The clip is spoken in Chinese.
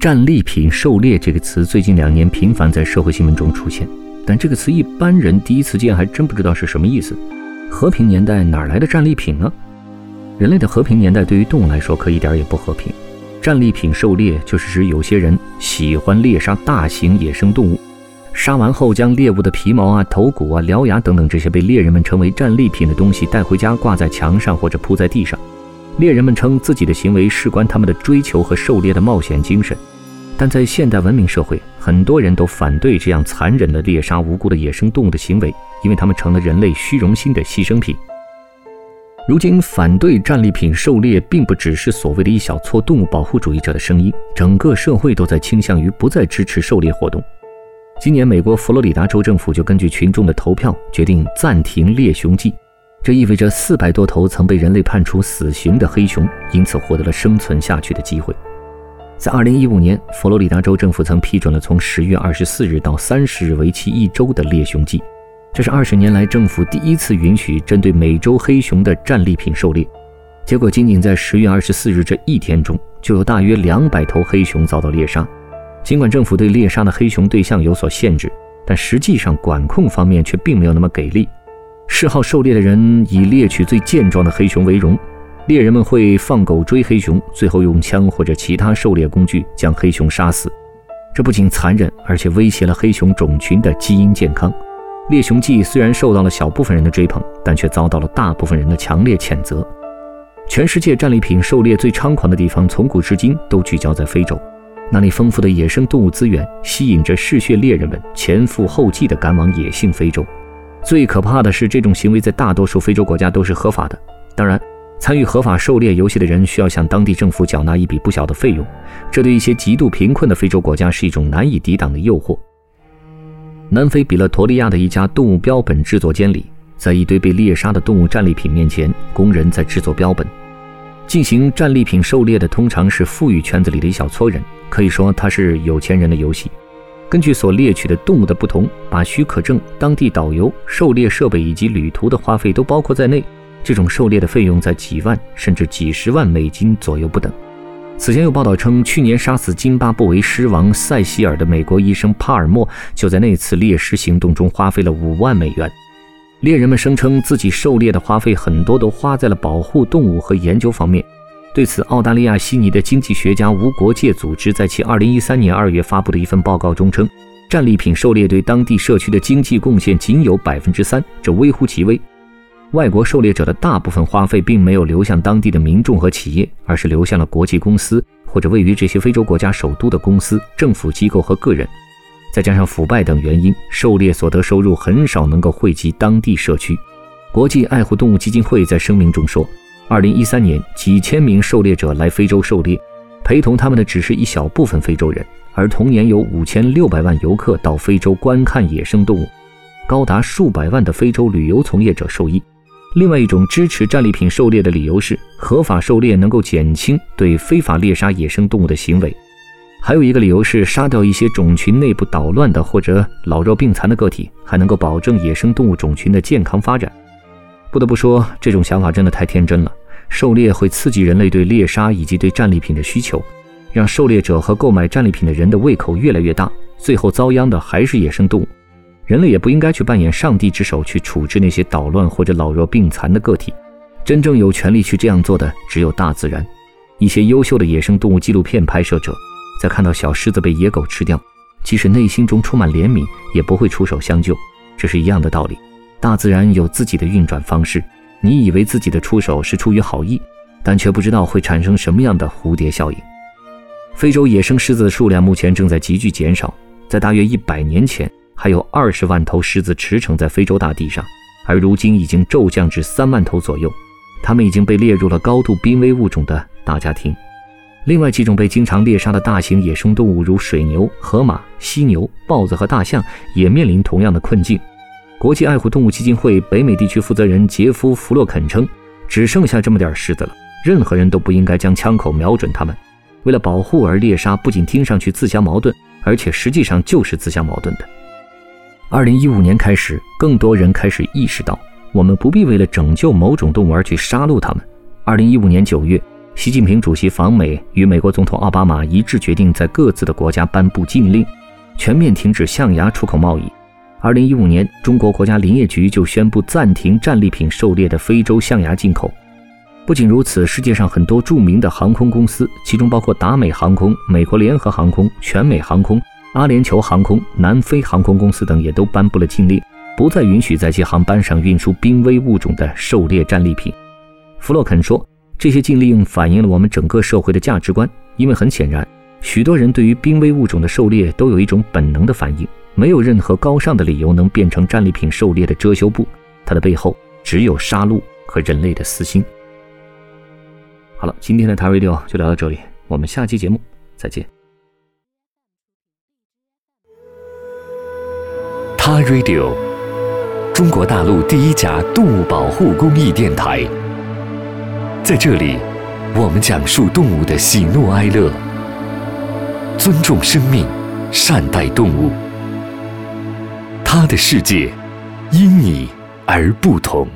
战利品狩猎这个词最近两年频繁在社会新闻中出现，但这个词一般人第一次见还真不知道是什么意思。和平年代哪来的战利品呢？人类的和平年代对于动物来说可一点也不和平。战利品狩猎就是指有些人喜欢猎杀大型野生动物。杀完后，将猎物的皮毛啊、头骨啊、獠牙等等这些被猎人们称为战利品的东西带回家，挂在墙上或者铺在地上。猎人们称自己的行为事关他们的追求和狩猎的冒险精神。但在现代文明社会，很多人都反对这样残忍的猎杀无辜的野生动物的行为，因为他们成了人类虚荣心的牺牲品。如今，反对战利品狩猎并不只是所谓的一小撮动物保护主义者的声音，整个社会都在倾向于不再支持狩猎活动。今年，美国佛罗里达州政府就根据群众的投票决定暂停猎熊季，这意味着四百多头曾被人类判处死刑的黑熊因此获得了生存下去的机会。在2015年，佛罗里达州政府曾批准了从10月24日到30日为期一周的猎熊季，这是20年来政府第一次允许针对美洲黑熊的战利品狩猎。结果，仅仅在10月24日这一天中，就有大约200头黑熊遭到猎杀。尽管政府对猎杀的黑熊对象有所限制，但实际上管控方面却并没有那么给力。嗜好狩猎的人以猎取最健壮的黑熊为荣，猎人们会放狗追黑熊，最后用枪或者其他狩猎工具将黑熊杀死。这不仅残忍，而且威胁了黑熊种群的基因健康。猎熊季虽然受到了小部分人的追捧，但却遭到了大部分人的强烈谴责。全世界战利品狩猎最猖狂的地方，从古至今都聚焦在非洲。那里丰富的野生动物资源吸引着嗜血猎人们前赴后继地赶往野性非洲。最可怕的是，这种行为在大多数非洲国家都是合法的。当然，参与合法狩猎游戏的人需要向当地政府缴纳一笔不小的费用，这对一些极度贫困的非洲国家是一种难以抵挡的诱惑。南非比勒陀利亚的一家动物标本制作间里，在一堆被猎杀的动物战利品面前，工人在制作标本。进行战利品狩猎的通常是富裕圈子里的一小撮人，可以说它是有钱人的游戏。根据所猎取的动物的不同，把许可证、当地导游、狩猎设备以及旅途的花费都包括在内。这种狩猎的费用在几万甚至几十万美金左右不等。此前有报道称，去年杀死津巴布韦狮王塞西尔的美国医生帕尔默就在那次猎狮行动中花费了五万美元。猎人们声称自己狩猎的花费很多都花在了保护动物和研究方面。对此，澳大利亚悉尼的经济学家无国界组织在其2013年2月发布的一份报告中称，战利品狩猎对当地社区的经济贡献仅有百分之三，这微乎其微。外国狩猎者的大部分花费并没有流向当地的民众和企业，而是流向了国际公司或者位于这些非洲国家首都的公司、政府机构和个人。再加上腐败等原因，狩猎所得收入很少能够惠及当地社区。国际爱护动物基金会在声明中说，2013年几千名狩猎者来非洲狩猎，陪同他们的只是一小部分非洲人，而同年有5600万游客到非洲观看野生动物，高达数百万的非洲旅游从业者受益。另外一种支持战利品狩猎的理由是，合法狩猎能够减轻对非法猎杀野生动物的行为。还有一个理由是，杀掉一些种群内部捣乱的或者老弱病残的个体，还能够保证野生动物种群的健康发展。不得不说，这种想法真的太天真了。狩猎会刺激人类对猎杀以及对战利品的需求，让狩猎者和购买战利品的人的胃口越来越大，最后遭殃的还是野生动物。人类也不应该去扮演上帝之手去处置那些捣乱或者老弱病残的个体。真正有权利去这样做的只有大自然。一些优秀的野生动物纪录片拍摄者。在看到小狮子被野狗吃掉，即使内心中充满怜悯，也不会出手相救。这是一样的道理。大自然有自己的运转方式，你以为自己的出手是出于好意，但却不知道会产生什么样的蝴蝶效应。非洲野生狮子的数量目前正在急剧减少，在大约一百年前，还有二十万头狮子驰骋在非洲大地上，而如今已经骤降至三万头左右，它们已经被列入了高度濒危物种的大家庭。另外几种被经常猎杀的大型野生动物，如水牛、河马、犀牛、豹子和大象，也面临同样的困境。国际爱护动物基金会北美地区负责人杰夫·弗洛肯称：“只剩下这么点狮子了，任何人都不应该将枪口瞄准它们。为了保护而猎杀，不仅听上去自相矛盾，而且实际上就是自相矛盾的。”二零一五年开始，更多人开始意识到，我们不必为了拯救某种动物而去杀戮它们。二零一五年九月。习近平主席访美，与美国总统奥巴马一致决定，在各自的国家颁布禁令，全面停止象牙出口贸易。二零一五年，中国国家林业局就宣布暂停战利品狩猎的非洲象牙进口。不仅如此，世界上很多著名的航空公司，其中包括达美航空、美国联合航空、全美航空、阿联酋航空、南非航空公司等，也都颁布了禁令，不再允许在其航班上运输濒危物种的狩猎战利品。弗洛肯说。这些禁令反映了我们整个社会的价值观，因为很显然，许多人对于濒危物种的狩猎都有一种本能的反应，没有任何高尚的理由能变成战利品狩猎的遮羞布，它的背后只有杀戮和人类的私心。好了，今天的台 radio 就聊到这里，我们下期节目再见。他 radio，中国大陆第一家动物保护公益电台。在这里，我们讲述动物的喜怒哀乐，尊重生命，善待动物。他的世界因你而不同。